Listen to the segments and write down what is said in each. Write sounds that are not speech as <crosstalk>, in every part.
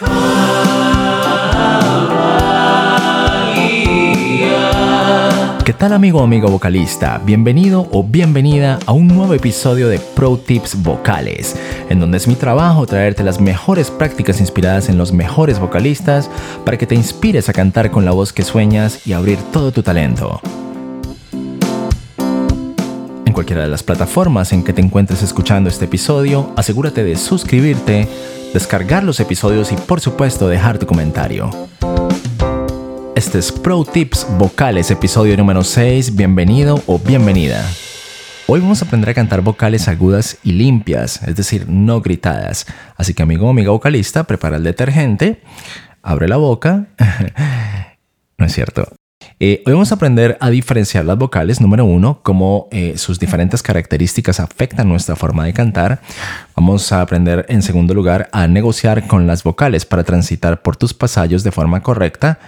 ¿Qué tal amigo o amigo vocalista? Bienvenido o bienvenida a un nuevo episodio de Pro Tips Vocales, en donde es mi trabajo traerte las mejores prácticas inspiradas en los mejores vocalistas para que te inspires a cantar con la voz que sueñas y abrir todo tu talento. En cualquiera de las plataformas en que te encuentres escuchando este episodio, asegúrate de suscribirte, descargar los episodios y por supuesto dejar tu comentario. Este es Pro Tips Vocales, episodio número 6. Bienvenido o bienvenida. Hoy vamos a aprender a cantar vocales agudas y limpias, es decir, no gritadas. Así que amigo o amiga vocalista, prepara el detergente, abre la boca. <laughs> no es cierto. Eh, hoy vamos a aprender a diferenciar las vocales, número uno, cómo eh, sus diferentes características afectan nuestra forma de cantar. Vamos a aprender, en segundo lugar, a negociar con las vocales para transitar por tus pasallos de forma correcta.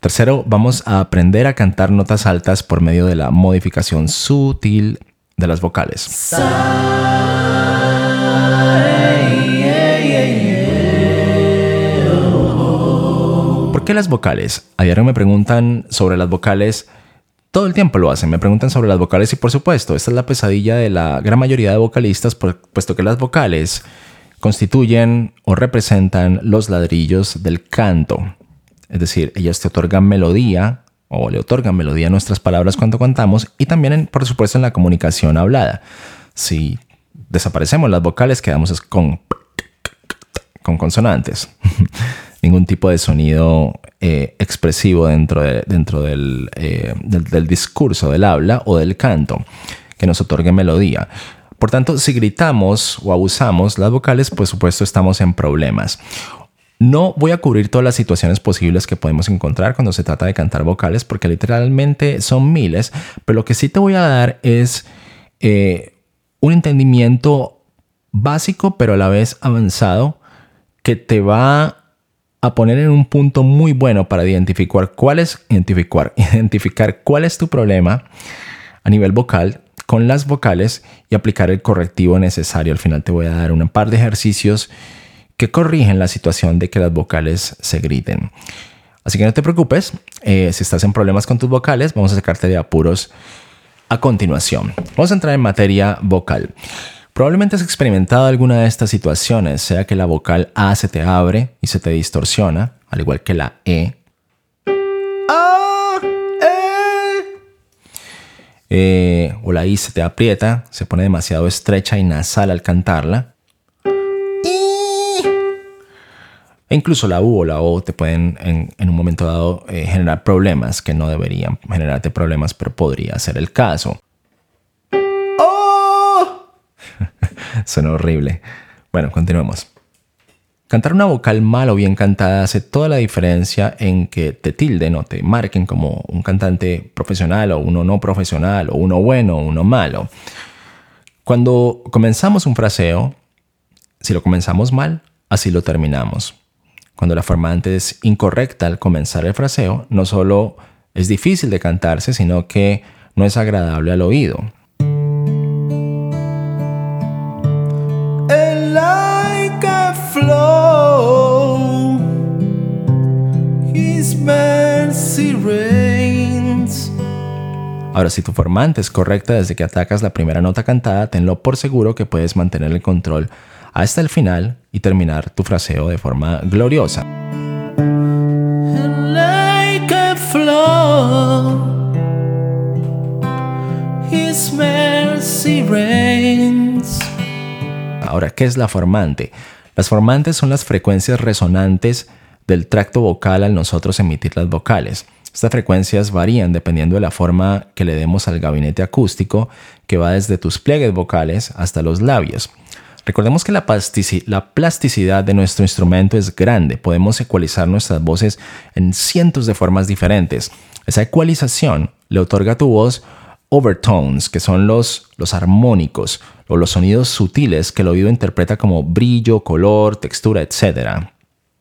Tercero, vamos a aprender a cantar notas altas por medio de la modificación sutil de las vocales. Qué las vocales? A diario me preguntan sobre las vocales. Todo el tiempo lo hacen, me preguntan sobre las vocales y por supuesto, esta es la pesadilla de la gran mayoría de vocalistas, puesto que las vocales constituyen o representan los ladrillos del canto. Es decir, ellas te otorgan melodía o le otorgan melodía a nuestras palabras cuando cantamos y también, por supuesto, en la comunicación hablada. Si desaparecemos las vocales, quedamos con, con consonantes. <laughs> Ningún tipo de sonido eh, expresivo dentro, dentro eh, del, del discurso, del habla o del canto que nos otorgue melodía. Por tanto, si gritamos o abusamos las vocales, por supuesto estamos en problemas. No voy a cubrir todas las situaciones posibles que podemos encontrar cuando se trata de cantar vocales, porque literalmente son miles, pero lo que sí te voy a dar es eh, un entendimiento básico, pero a la vez avanzado, que te va a poner en un punto muy bueno para identificar cuál es, identificar, <laughs> identificar cuál es tu problema a nivel vocal con las vocales y aplicar el correctivo necesario. Al final te voy a dar un par de ejercicios que corrigen la situación de que las vocales se griten. Así que no te preocupes, eh, si estás en problemas con tus vocales, vamos a sacarte de apuros a continuación. Vamos a entrar en materia vocal. Probablemente has experimentado alguna de estas situaciones, sea que la vocal A se te abre y se te distorsiona, al igual que la E. Eh, o la I se te aprieta, se pone demasiado estrecha y nasal al cantarla. E incluso la U o la O te pueden en, un momento dado eh, generar problemas que no deberían generarte problemas, pero podría ser el caso. Suena horrible. Bueno, continuemos. Cantar una vocal mal o bien cantada hace toda la diferencia en que te tilden o te marquen como un cantante profesional o uno no profesional o uno bueno o uno malo. Cuando comenzamos un fraseo, si lo comenzamos mal, así lo terminamos. Cuando la formante es incorrecta al comenzar el fraseo, no solo es difícil de cantarse, sino que no es agradable al oído. Ahora, si tu formante es correcta desde que atacas la primera nota cantada, tenlo por seguro que puedes mantener el control hasta el final y terminar tu fraseo de forma gloriosa. Ahora, ¿qué es la formante? Las formantes son las frecuencias resonantes del tracto vocal al nosotros emitir las vocales. Estas frecuencias varían dependiendo de la forma que le demos al gabinete acústico que va desde tus pliegues vocales hasta los labios. Recordemos que la, plasticidad de nuestro instrumento es grande, podemos ecualizar nuestras voces en cientos de formas diferentes. Esa ecualización le otorga a tu voz overtones, que son los, los armónicos o los sonidos sutiles que el oído interpreta como brillo, color, textura, etc.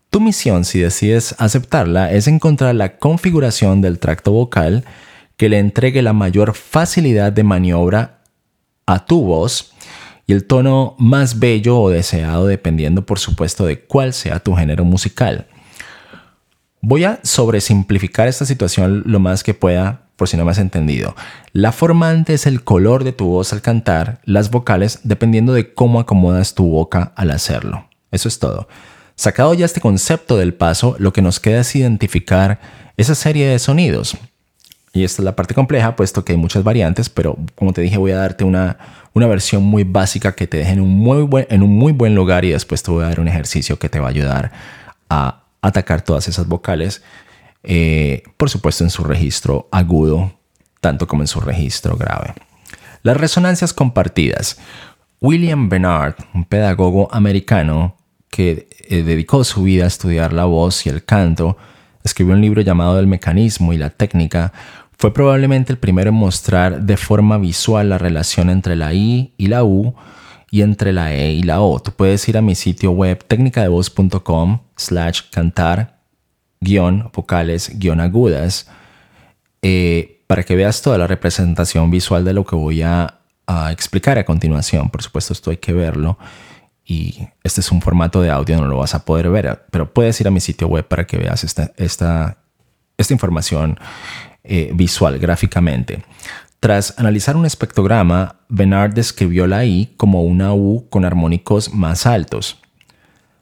Tu misión, si decides aceptarla, es encontrar la configuración del tracto vocal que le entregue la mayor facilidad de maniobra a tu voz y el tono más bello o deseado dependiendo por supuesto de cuál sea tu género musical. Voy a sobresimplificar esta situación lo más que pueda por si no me has entendido. La formante es el color de tu voz al cantar las vocales dependiendo de cómo acomodas tu boca al hacerlo. Eso es todo. Sacado ya este concepto del paso, lo que nos queda es identificar esa serie de sonidos. Y esta es la parte compleja, puesto que hay muchas variantes, pero como te dije, voy a darte una, una versión muy básica que te deje en un, muy buen, en un muy buen lugar y después te voy a dar un ejercicio que te va a ayudar a atacar todas esas vocales, eh, por supuesto en su registro agudo, tanto como en su registro grave. Las resonancias compartidas. William Bernard, un pedagogo americano que eh, dedicó su vida a estudiar la voz y el canto, escribió un libro llamado El mecanismo y la técnica, fue probablemente el primero en mostrar de forma visual la relación entre la I y la U y entre la E y la O. Tú puedes ir a mi sitio web técnicadevoz.com slash cantar guion vocales guion agudas eh, para que veas toda la representación visual de lo que voy a, explicar a continuación. Por supuesto, esto hay que verlo y este es un formato de audio, no lo vas a poder ver, pero puedes ir a mi sitio web para que veas esta, esta, esta información eh, visual, gráficamente. Tras analizar un espectrograma, Bernard describió la I como una U con armónicos más altos.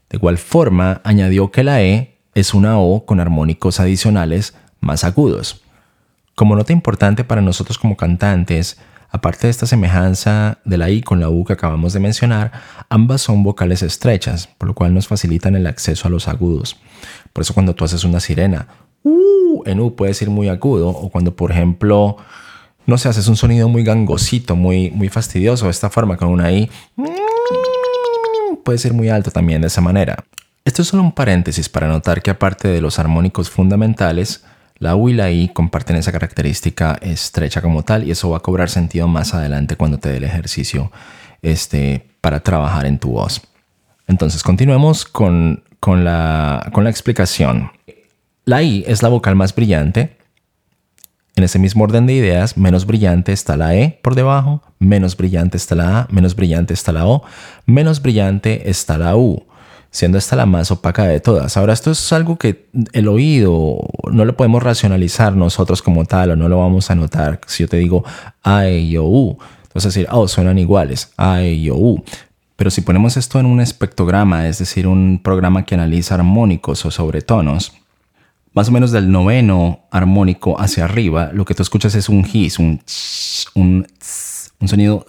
De igual forma, añadió que la E es una O con armónicos adicionales más agudos. Como nota importante para nosotros como cantantes, aparte de esta semejanza de la I con la U que acabamos de mencionar, ambas son vocales estrechas, por lo cual nos facilitan el acceso a los agudos. Por eso cuando tú haces una sirena, uh, en U puede ser muy agudo, o cuando por ejemplo no sé, haces un sonido muy gangosito, muy, muy fastidioso de esta forma con una I. Puede ser muy alto también de esa manera. Esto es solo un paréntesis para notar que aparte de los armónicos fundamentales, la U y la I comparten esa característica estrecha como tal y eso va a cobrar sentido más adelante cuando te dé el ejercicio este, para trabajar en tu voz. Entonces continuemos con, con, la, con la explicación. La I es la vocal más brillante, en ese mismo orden de ideas, menos brillante está la E por debajo, menos brillante está la A, menos brillante está la O, menos brillante está la U, siendo esta la más opaca de todas. Ahora, esto es algo que el oído no lo podemos racionalizar nosotros como tal o no lo vamos a notar. Si yo te digo A, E O, U, entonces decir, oh, suenan iguales, A, E O, U. Pero si ponemos esto en un espectrograma, es decir, un programa que analiza armónicos o sobretonos, más o menos del noveno armónico hacia arriba, lo que tú escuchas es un hiss, un, un, un sonido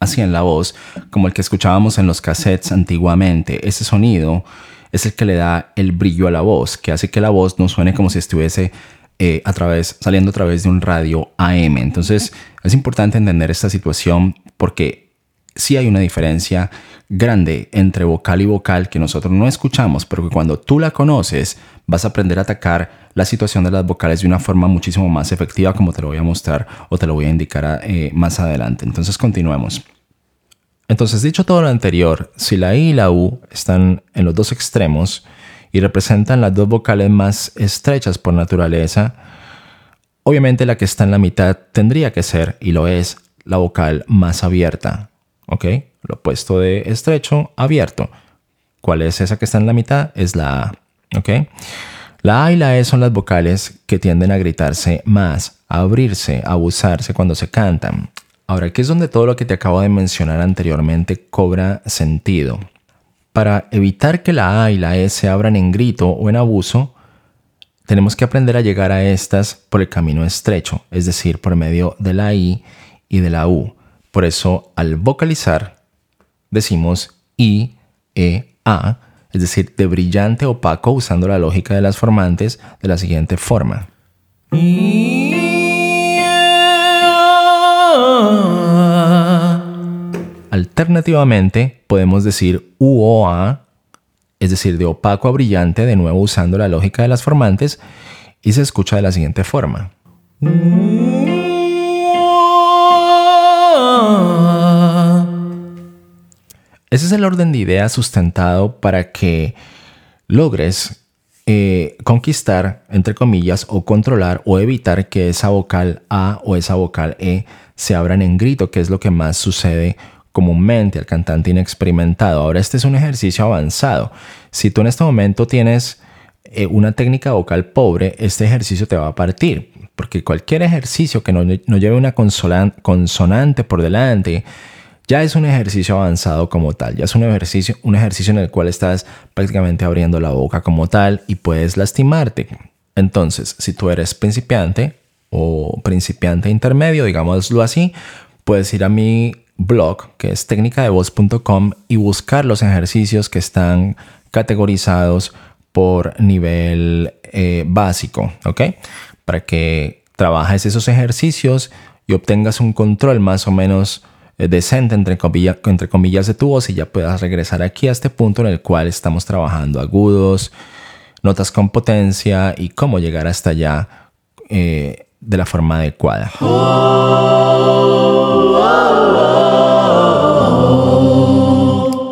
así en la voz, como el que escuchábamos en los cassettes antiguamente. Ese sonido es el que le da el brillo a la voz, que hace que la voz no suene como si estuviese eh, saliendo a través de un radio AM. Entonces es importante entender esta situación porque sí hay una diferencia grande entre vocal y vocal que nosotros no escuchamos, pero que cuando tú la conoces vas a aprender a atacar la situación de las vocales de una forma muchísimo más efectiva como te lo voy a mostrar o te lo voy a indicar eh, más adelante. Entonces continuemos. Entonces dicho todo lo anterior, si la I y la U están en los dos extremos y representan las dos vocales más estrechas por naturaleza, obviamente la que está en la mitad tendría que ser, y lo es, la vocal más abierta, ¿ok? Lo opuesto de estrecho, abierto. ¿Cuál es esa que está en la mitad? Es la A, ¿ok? La A y la E son las vocales que tienden a gritarse más, a abrirse, a abusarse cuando se cantan. Ahora, aquí es donde todo lo que te acabo de mencionar anteriormente cobra sentido. Para evitar que la A y la E se abran en grito o en abuso, tenemos que aprender a llegar a estas por el camino estrecho, es decir, por medio de la I y de la U. Por eso, al vocalizar, decimos I, E, A, es decir, de brillante opaco usando la lógica de las formantes de la siguiente forma. Alternativamente, podemos decir U, O, A, es decir, de opaco a brillante, de nuevo usando la lógica de las formantes, y se escucha de la siguiente forma. Ese es el orden de ideas sustentado para que logres eh, conquistar, entre comillas, o controlar o evitar que esa vocal A o esa vocal E se abran en grito, que es lo que más sucede comúnmente al cantante inexperimentado. Ahora este es un ejercicio avanzado. Si tú en este momento tienes eh, una técnica vocal pobre, este ejercicio te va a partir. Porque cualquier ejercicio que no, lleve una consonante por delante, ya es un ejercicio avanzado como tal, ya es un ejercicio, un ejercicio en el cual estás prácticamente abriendo la boca como tal y puedes lastimarte. Entonces, si tú eres principiante o principiante intermedio, digámoslo así, puedes ir a mi blog que es técnicadevoz.com y buscar los ejercicios que están categorizados por nivel eh, básico, ¿ok? Para que trabajes esos ejercicios y obtengas un control más o menos decente entre, entre comillas de tu voz y ya puedas regresar aquí a este punto en el cual estamos trabajando agudos, notas con potencia y cómo llegar hasta allá eh, de la forma adecuada.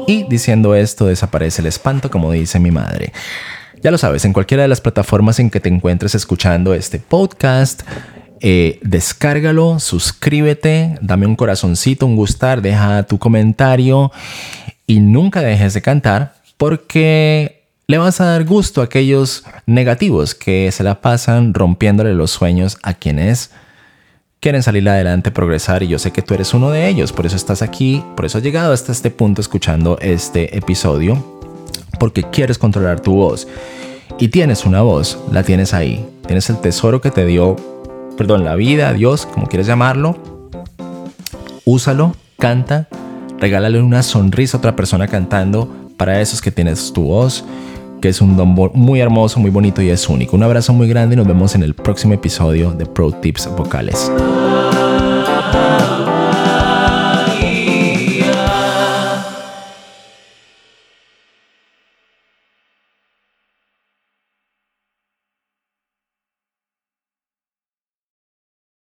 Y diciendo esto desaparece el espanto, como dice mi madre. Ya lo sabes, en cualquiera de las plataformas en que te encuentres escuchando este podcast, eh, descárgalo, suscríbete, dame un corazoncito, un gustar, deja tu comentario y nunca dejes de cantar porque le vas a dar gusto a aquellos negativos que se la pasan rompiéndole los sueños a quienes quieren salir adelante, progresar y yo sé que tú eres uno de ellos, por eso estás aquí, por eso has llegado hasta este punto escuchando este episodio, porque quieres controlar tu voz. Y tienes una voz, la tienes ahí, tienes el tesoro que te dio, perdón, la vida, Dios, como quieres llamarlo, úsalo, canta, regálale una sonrisa a otra persona cantando, para esos que tienes tu voz que es un don muy hermoso, muy bonito y es único. Un abrazo muy grande y nos vemos en el próximo episodio de Pro Tips Vocales.